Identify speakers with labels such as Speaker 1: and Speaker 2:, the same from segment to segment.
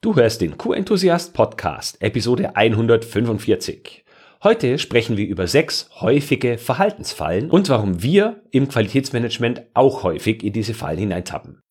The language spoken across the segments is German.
Speaker 1: Du hörst den Q-Enthusiast Podcast, Episode 145. Heute sprechen wir über sechs häufige Verhaltensfallen und warum wir im Qualitätsmanagement auch häufig in diese Fallen hineintappen.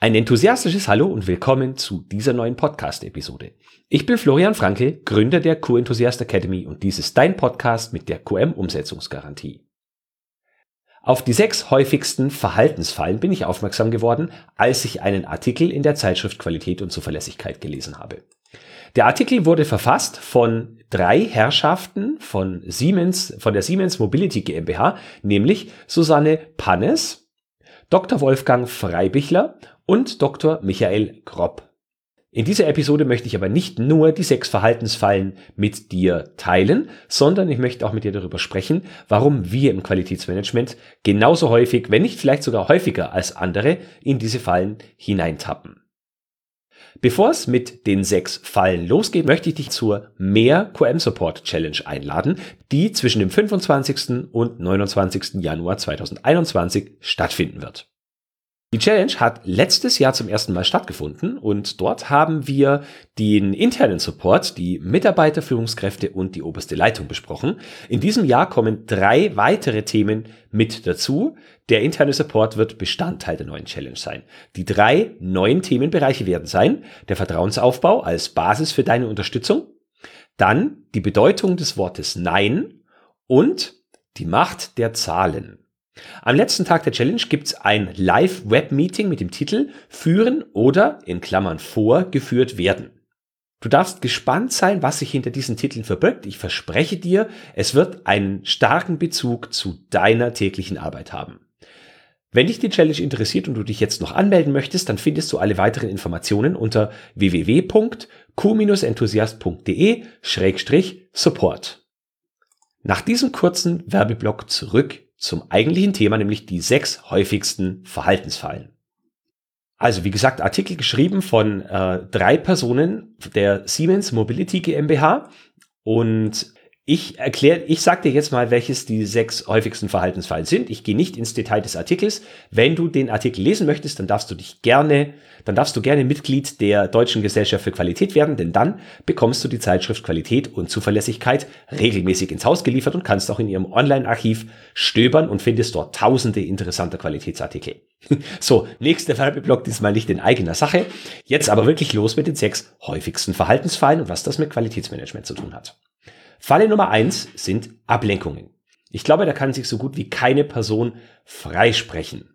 Speaker 1: Ein enthusiastisches Hallo und willkommen zu dieser neuen Podcast-Episode. Ich bin Florian Franke, Gründer der Q-Enthusiast Academy und dies ist dein Podcast mit der QM-Umsetzungsgarantie. Auf die sechs häufigsten Verhaltensfallen bin ich aufmerksam geworden, als ich einen Artikel in der Zeitschrift Qualität und Zuverlässigkeit gelesen habe. Der Artikel wurde verfasst von drei Herrschaften von Siemens, von der Siemens Mobility GmbH, nämlich Susanne Pannes, Dr. Wolfgang Freibichler und Dr. Michael Gropp. In dieser Episode möchte ich aber nicht nur die sechs Verhaltensfallen mit dir teilen, sondern ich möchte auch mit dir darüber sprechen, warum wir im Qualitätsmanagement genauso häufig, wenn nicht vielleicht sogar häufiger als andere, in diese Fallen hineintappen. Bevor es mit den sechs Fallen losgeht, möchte ich dich zur Mehr QM Support Challenge einladen, die zwischen dem 25. und 29. Januar 2021 stattfinden wird. Die Challenge hat letztes Jahr zum ersten Mal stattgefunden und dort haben wir den internen Support, die Mitarbeiterführungskräfte und die oberste Leitung besprochen. In diesem Jahr kommen drei weitere Themen mit dazu. Der interne Support wird Bestandteil der neuen Challenge sein. Die drei neuen Themenbereiche werden sein der Vertrauensaufbau als Basis für deine Unterstützung, dann die Bedeutung des Wortes Nein und die Macht der Zahlen. Am letzten Tag der Challenge gibt's ein Live-Web-Meeting mit dem Titel Führen oder in Klammern vorgeführt werden. Du darfst gespannt sein, was sich hinter diesen Titeln verbirgt. Ich verspreche dir, es wird einen starken Bezug zu deiner täglichen Arbeit haben. Wenn dich die Challenge interessiert und du dich jetzt noch anmelden möchtest, dann findest du alle weiteren Informationen unter www.q-enthusiast.de-support. Nach diesem kurzen Werbeblock zurück zum eigentlichen Thema, nämlich die sechs häufigsten Verhaltensfallen. Also wie gesagt, Artikel geschrieben von äh, drei Personen der Siemens Mobility GmbH und ich erkläre, ich sage dir jetzt mal, welches die sechs häufigsten Verhaltensfallen sind. Ich gehe nicht ins Detail des Artikels. Wenn du den Artikel lesen möchtest, dann darfst du dich gerne, dann darfst du gerne Mitglied der Deutschen Gesellschaft für Qualität werden, denn dann bekommst du die Zeitschrift Qualität und Zuverlässigkeit regelmäßig ins Haus geliefert und kannst auch in ihrem Online-Archiv stöbern und findest dort tausende interessanter Qualitätsartikel. So, nächster Werbeblock, diesmal nicht in eigener Sache. Jetzt aber wirklich los mit den sechs häufigsten Verhaltensfallen und was das mit Qualitätsmanagement zu tun hat. Falle Nummer eins sind Ablenkungen. Ich glaube, da kann sich so gut wie keine Person freisprechen.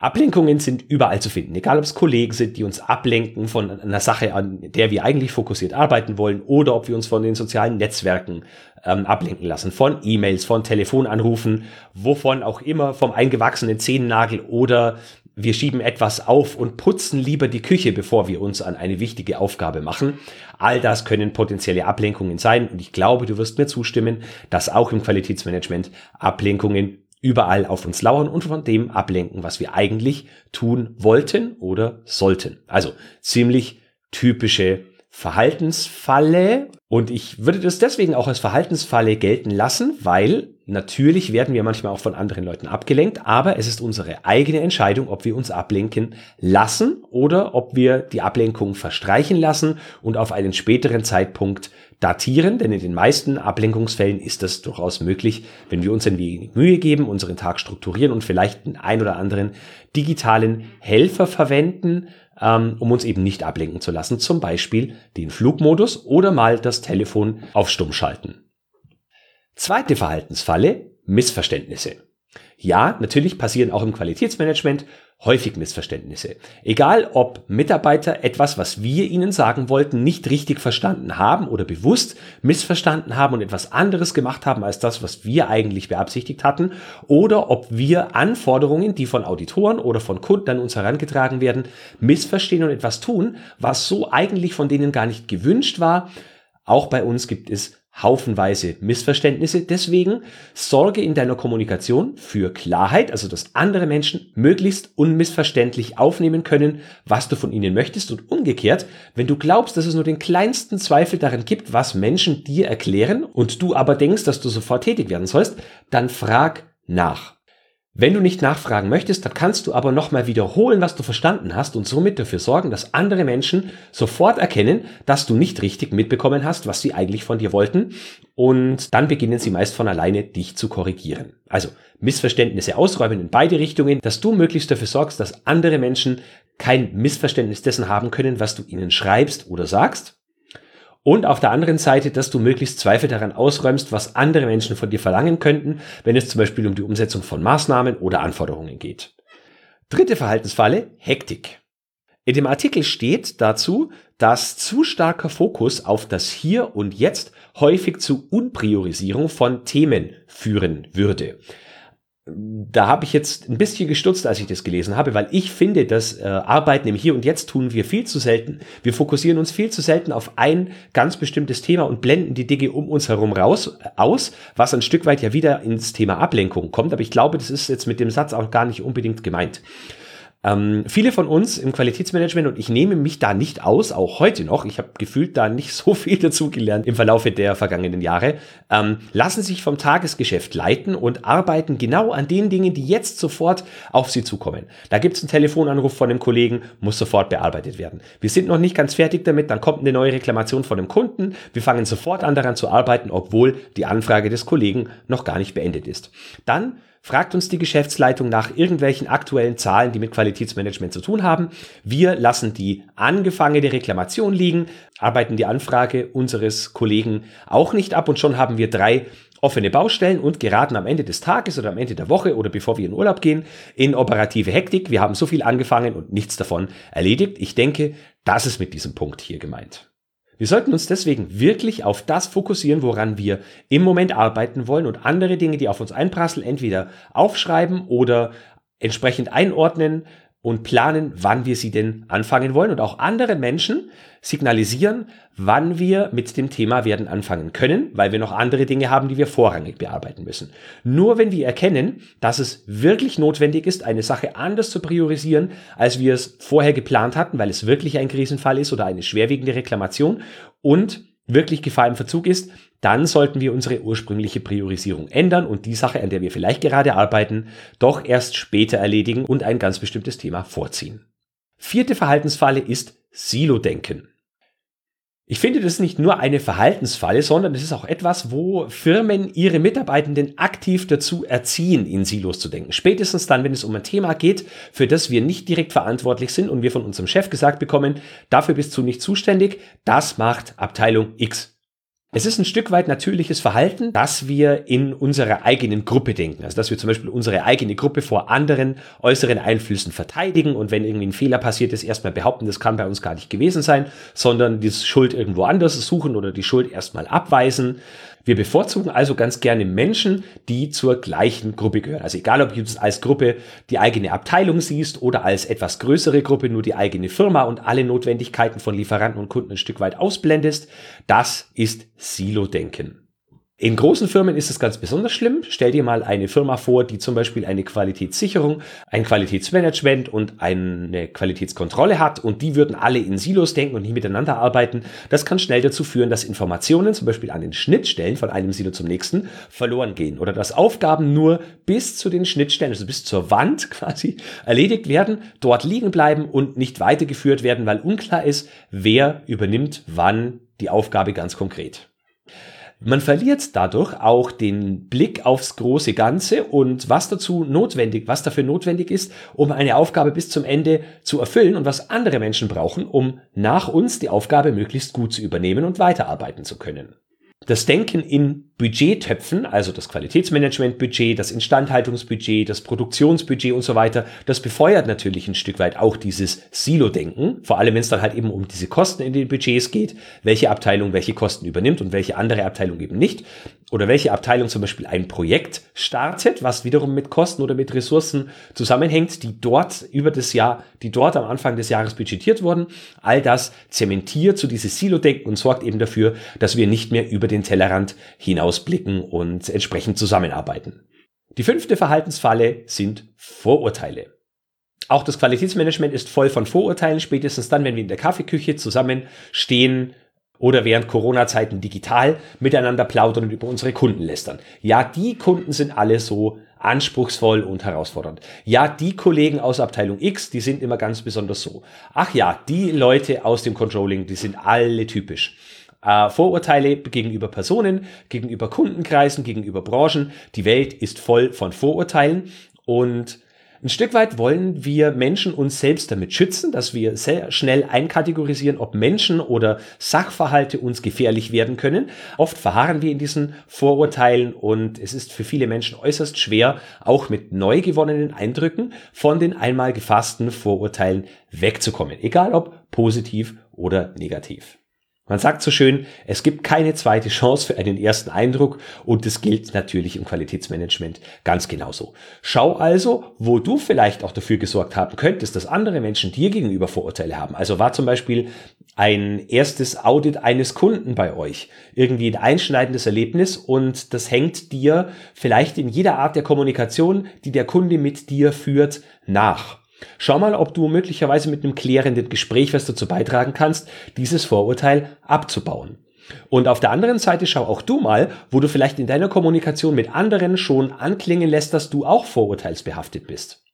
Speaker 1: Ablenkungen sind überall zu finden, egal ob es Kollegen sind, die uns ablenken von einer Sache, an der wir eigentlich fokussiert arbeiten wollen, oder ob wir uns von den sozialen Netzwerken ähm, ablenken lassen, von E-Mails, von Telefonanrufen, wovon auch immer, vom eingewachsenen Zehennagel oder wir schieben etwas auf und putzen lieber die Küche, bevor wir uns an eine wichtige Aufgabe machen. All das können potenzielle Ablenkungen sein und ich glaube, du wirst mir zustimmen, dass auch im Qualitätsmanagement Ablenkungen überall auf uns lauern und von dem ablenken, was wir eigentlich tun wollten oder sollten. Also ziemlich typische Verhaltensfalle. Und ich würde das deswegen auch als Verhaltensfalle gelten lassen, weil natürlich werden wir manchmal auch von anderen Leuten abgelenkt, aber es ist unsere eigene Entscheidung, ob wir uns ablenken lassen oder ob wir die Ablenkung verstreichen lassen und auf einen späteren Zeitpunkt datieren, denn in den meisten Ablenkungsfällen ist das durchaus möglich, wenn wir uns ein wenig Mühe geben, unseren Tag strukturieren und vielleicht einen ein oder anderen digitalen Helfer verwenden, ähm, um uns eben nicht ablenken zu lassen. Zum Beispiel den Flugmodus oder mal das Telefon auf Stumm schalten. Zweite Verhaltensfalle, Missverständnisse. Ja, natürlich passieren auch im Qualitätsmanagement häufig Missverständnisse. Egal ob Mitarbeiter etwas, was wir ihnen sagen wollten, nicht richtig verstanden haben oder bewusst missverstanden haben und etwas anderes gemacht haben als das, was wir eigentlich beabsichtigt hatten, oder ob wir Anforderungen, die von Auditoren oder von Kunden an uns herangetragen werden, missverstehen und etwas tun, was so eigentlich von denen gar nicht gewünscht war. Auch bei uns gibt es haufenweise Missverständnisse. Deswegen sorge in deiner Kommunikation für Klarheit, also dass andere Menschen möglichst unmissverständlich aufnehmen können, was du von ihnen möchtest und umgekehrt, wenn du glaubst, dass es nur den kleinsten Zweifel darin gibt, was Menschen dir erklären und du aber denkst, dass du sofort tätig werden sollst, dann frag nach. Wenn du nicht nachfragen möchtest, dann kannst du aber nochmal wiederholen, was du verstanden hast und somit dafür sorgen, dass andere Menschen sofort erkennen, dass du nicht richtig mitbekommen hast, was sie eigentlich von dir wollten. Und dann beginnen sie meist von alleine, dich zu korrigieren. Also Missverständnisse ausräumen in beide Richtungen, dass du möglichst dafür sorgst, dass andere Menschen kein Missverständnis dessen haben können, was du ihnen schreibst oder sagst. Und auf der anderen Seite, dass du möglichst Zweifel daran ausräumst, was andere Menschen von dir verlangen könnten, wenn es zum Beispiel um die Umsetzung von Maßnahmen oder Anforderungen geht. Dritte Verhaltensfalle, Hektik. In dem Artikel steht dazu, dass zu starker Fokus auf das Hier und Jetzt häufig zu Unpriorisierung von Themen führen würde da habe ich jetzt ein bisschen gestutzt, als ich das gelesen habe, weil ich finde, dass äh, Arbeiten im Hier und Jetzt tun wir viel zu selten. Wir fokussieren uns viel zu selten auf ein ganz bestimmtes Thema und blenden die Dinge um uns herum raus äh, aus, was ein Stück weit ja wieder ins Thema Ablenkung kommt. Aber ich glaube, das ist jetzt mit dem Satz auch gar nicht unbedingt gemeint. Ähm, viele von uns im Qualitätsmanagement, und ich nehme mich da nicht aus, auch heute noch, ich habe gefühlt da nicht so viel dazugelernt im Verlaufe der vergangenen Jahre, ähm, lassen sich vom Tagesgeschäft leiten und arbeiten genau an den Dingen, die jetzt sofort auf sie zukommen. Da gibt es einen Telefonanruf von einem Kollegen, muss sofort bearbeitet werden. Wir sind noch nicht ganz fertig damit, dann kommt eine neue Reklamation von einem Kunden, wir fangen sofort an daran zu arbeiten, obwohl die Anfrage des Kollegen noch gar nicht beendet ist. Dann fragt uns die Geschäftsleitung nach irgendwelchen aktuellen Zahlen, die mit Qualitätsmanagement zu tun haben. Wir lassen die angefangene Reklamation liegen, arbeiten die Anfrage unseres Kollegen auch nicht ab und schon haben wir drei offene Baustellen und geraten am Ende des Tages oder am Ende der Woche oder bevor wir in Urlaub gehen in operative Hektik. Wir haben so viel angefangen und nichts davon erledigt. Ich denke, das ist mit diesem Punkt hier gemeint. Wir sollten uns deswegen wirklich auf das fokussieren, woran wir im Moment arbeiten wollen und andere Dinge, die auf uns einprasseln, entweder aufschreiben oder entsprechend einordnen, und planen, wann wir sie denn anfangen wollen und auch andere Menschen signalisieren, wann wir mit dem Thema werden anfangen können, weil wir noch andere Dinge haben, die wir vorrangig bearbeiten müssen. Nur wenn wir erkennen, dass es wirklich notwendig ist, eine Sache anders zu priorisieren, als wir es vorher geplant hatten, weil es wirklich ein Krisenfall ist oder eine schwerwiegende Reklamation und wirklich Gefahr im Verzug ist, dann sollten wir unsere ursprüngliche Priorisierung ändern und die Sache, an der wir vielleicht gerade arbeiten, doch erst später erledigen und ein ganz bestimmtes Thema vorziehen. Vierte Verhaltensfalle ist Silo-Denken. Ich finde, das ist nicht nur eine Verhaltensfalle, sondern es ist auch etwas, wo Firmen ihre Mitarbeitenden aktiv dazu erziehen, in Silos zu denken. Spätestens dann, wenn es um ein Thema geht, für das wir nicht direkt verantwortlich sind und wir von unserem Chef gesagt bekommen, dafür bist du nicht zuständig, das macht Abteilung X. Es ist ein Stück weit natürliches Verhalten, dass wir in unserer eigenen Gruppe denken. Also dass wir zum Beispiel unsere eigene Gruppe vor anderen äußeren Einflüssen verteidigen und wenn irgendwie ein Fehler passiert ist, erstmal behaupten, das kann bei uns gar nicht gewesen sein, sondern die Schuld irgendwo anders suchen oder die Schuld erstmal abweisen. Wir bevorzugen also ganz gerne Menschen, die zur gleichen Gruppe gehören. Also egal, ob du als Gruppe die eigene Abteilung siehst oder als etwas größere Gruppe nur die eigene Firma und alle Notwendigkeiten von Lieferanten und Kunden ein Stück weit ausblendest, das ist Silo-Denken. In großen Firmen ist es ganz besonders schlimm. Stell dir mal eine Firma vor, die zum Beispiel eine Qualitätssicherung, ein Qualitätsmanagement und eine Qualitätskontrolle hat und die würden alle in Silos denken und nicht miteinander arbeiten. Das kann schnell dazu führen, dass Informationen zum Beispiel an den Schnittstellen von einem Silo zum nächsten verloren gehen oder dass Aufgaben nur bis zu den Schnittstellen, also bis zur Wand quasi erledigt werden, dort liegen bleiben und nicht weitergeführt werden, weil unklar ist, wer übernimmt wann die Aufgabe ganz konkret. Man verliert dadurch auch den Blick aufs große Ganze und was dazu notwendig, was dafür notwendig ist, um eine Aufgabe bis zum Ende zu erfüllen und was andere Menschen brauchen, um nach uns die Aufgabe möglichst gut zu übernehmen und weiterarbeiten zu können. Das Denken in Budgettöpfen, also das Qualitätsmanagementbudget, das Instandhaltungsbudget, das Produktionsbudget und so weiter, das befeuert natürlich ein Stück weit auch dieses Silo-Denken, vor allem wenn es dann halt eben um diese Kosten in den Budgets geht, welche Abteilung welche Kosten übernimmt und welche andere Abteilung eben nicht, oder welche Abteilung zum Beispiel ein Projekt startet, was wiederum mit Kosten oder mit Ressourcen zusammenhängt, die dort über das Jahr, die dort am Anfang des Jahres budgetiert wurden. All das zementiert zu so dieses Silo-Denken und sorgt eben dafür, dass wir nicht mehr über den Tellerrand hinausblicken und entsprechend zusammenarbeiten. Die fünfte Verhaltensfalle sind Vorurteile. Auch das Qualitätsmanagement ist voll von Vorurteilen, spätestens dann, wenn wir in der Kaffeeküche zusammenstehen oder während Corona-Zeiten digital miteinander plaudern und über unsere Kunden lästern. Ja, die Kunden sind alle so anspruchsvoll und herausfordernd. Ja, die Kollegen aus Abteilung X, die sind immer ganz besonders so. Ach ja, die Leute aus dem Controlling, die sind alle typisch. Äh, Vorurteile gegenüber Personen, gegenüber Kundenkreisen, gegenüber Branchen. Die Welt ist voll von Vorurteilen und ein Stück weit wollen wir Menschen uns selbst damit schützen, dass wir sehr schnell einkategorisieren, ob Menschen oder Sachverhalte uns gefährlich werden können. Oft verharren wir in diesen Vorurteilen und es ist für viele Menschen äußerst schwer, auch mit neu gewonnenen Eindrücken von den einmal gefassten Vorurteilen wegzukommen, egal ob positiv oder negativ. Man sagt so schön, es gibt keine zweite Chance für einen ersten Eindruck und das gilt natürlich im Qualitätsmanagement ganz genauso. Schau also, wo du vielleicht auch dafür gesorgt haben könntest, dass andere Menschen dir gegenüber Vorurteile haben. Also war zum Beispiel ein erstes Audit eines Kunden bei euch irgendwie ein einschneidendes Erlebnis und das hängt dir vielleicht in jeder Art der Kommunikation, die der Kunde mit dir führt, nach. Schau mal, ob du möglicherweise mit einem klärenden Gespräch was dazu beitragen kannst, dieses Vorurteil abzubauen. Und auf der anderen Seite schau auch du mal, wo du vielleicht in deiner Kommunikation mit anderen schon anklingen lässt, dass du auch vorurteilsbehaftet bist.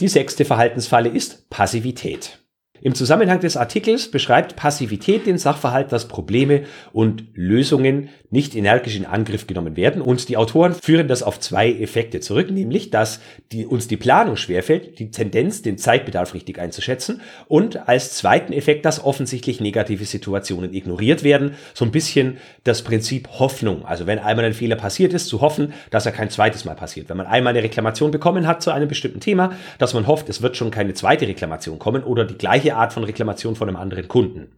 Speaker 1: Die sechste Verhaltensfalle ist Passivität. Im Zusammenhang des Artikels beschreibt Passivität den Sachverhalt, dass Probleme und Lösungen nicht energisch in Angriff genommen werden. Und die Autoren führen das auf zwei Effekte zurück, nämlich, dass die, uns die Planung schwerfällt, die Tendenz, den Zeitbedarf richtig einzuschätzen und als zweiten Effekt, dass offensichtlich negative Situationen ignoriert werden. So ein bisschen das Prinzip Hoffnung. Also wenn einmal ein Fehler passiert ist, zu hoffen, dass er kein zweites Mal passiert. Wenn man einmal eine Reklamation bekommen hat zu einem bestimmten Thema, dass man hofft, es wird schon keine zweite Reklamation kommen oder die gleiche Art von Reklamation von einem anderen Kunden.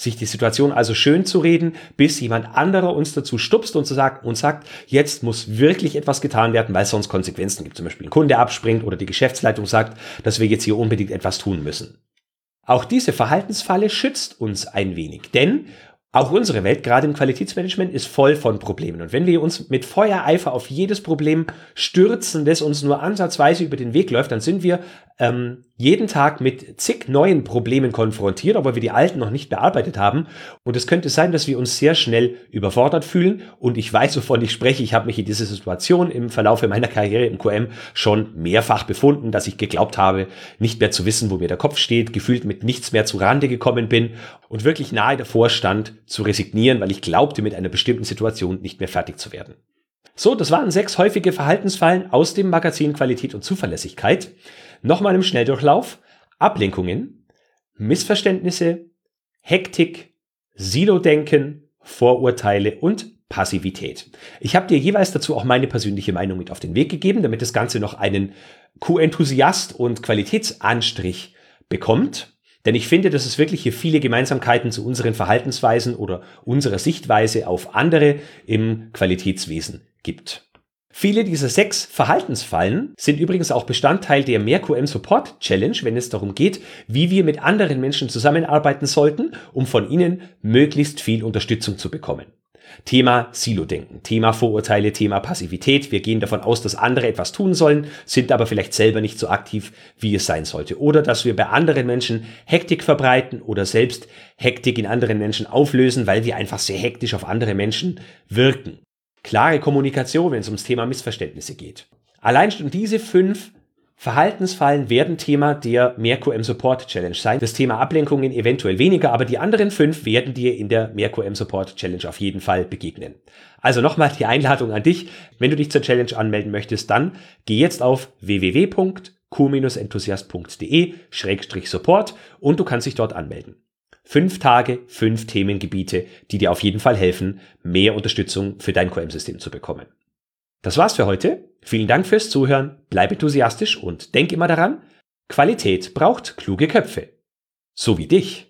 Speaker 1: Sich die Situation also schön zu reden, bis jemand anderer uns dazu stupst und, zu sagt, und sagt, jetzt muss wirklich etwas getan werden, weil es sonst Konsequenzen gibt. Zum Beispiel ein Kunde abspringt oder die Geschäftsleitung sagt, dass wir jetzt hier unbedingt etwas tun müssen. Auch diese Verhaltensfalle schützt uns ein wenig, denn auch unsere Welt, gerade im Qualitätsmanagement, ist voll von Problemen. Und wenn wir uns mit Feuereifer auf jedes Problem stürzen, das uns nur ansatzweise über den Weg läuft, dann sind wir ähm, jeden Tag mit zig neuen Problemen konfrontiert, aber wir die alten noch nicht bearbeitet haben. Und es könnte sein, dass wir uns sehr schnell überfordert fühlen. Und ich weiß, wovon ich spreche. Ich habe mich in dieser Situation im Verlauf meiner Karriere im QM schon mehrfach befunden, dass ich geglaubt habe, nicht mehr zu wissen, wo mir der Kopf steht, gefühlt mit nichts mehr zu Rande gekommen bin und wirklich nahe davor stand, zu resignieren, weil ich glaubte, mit einer bestimmten Situation nicht mehr fertig zu werden. So, das waren sechs häufige Verhaltensfallen aus dem Magazin Qualität und Zuverlässigkeit. Nochmal im Schnelldurchlauf. Ablenkungen, Missverständnisse, Hektik, Silo-Denken, Vorurteile und Passivität. Ich habe dir jeweils dazu auch meine persönliche Meinung mit auf den Weg gegeben, damit das Ganze noch einen Q-Enthusiast und Qualitätsanstrich bekommt. Denn ich finde, dass es wirklich hier viele Gemeinsamkeiten zu unseren Verhaltensweisen oder unserer Sichtweise auf andere im Qualitätswesen gibt. Viele dieser sechs Verhaltensfallen sind übrigens auch Bestandteil der MehrQM Support Challenge, wenn es darum geht, wie wir mit anderen Menschen zusammenarbeiten sollten, um von ihnen möglichst viel Unterstützung zu bekommen. Thema Silo-Denken, Thema Vorurteile, Thema Passivität. Wir gehen davon aus, dass andere etwas tun sollen, sind aber vielleicht selber nicht so aktiv, wie es sein sollte. Oder dass wir bei anderen Menschen Hektik verbreiten oder selbst Hektik in anderen Menschen auflösen, weil wir einfach sehr hektisch auf andere Menschen wirken. Klare Kommunikation, wenn es ums Thema Missverständnisse geht. Allein schon diese fünf Verhaltensfallen werden Thema der Merkur M Support Challenge sein. Das Thema Ablenkungen eventuell weniger, aber die anderen fünf werden dir in der Merkur M Support Challenge auf jeden Fall begegnen. Also nochmal die Einladung an dich. Wenn du dich zur Challenge anmelden möchtest, dann geh jetzt auf www.q-enthusiast.de-support und du kannst dich dort anmelden. Fünf Tage, fünf Themengebiete, die dir auf jeden Fall helfen, mehr Unterstützung für dein QM-System zu bekommen. Das war's für heute. Vielen Dank fürs Zuhören, bleib enthusiastisch und denk immer daran, Qualität braucht kluge Köpfe. So wie dich.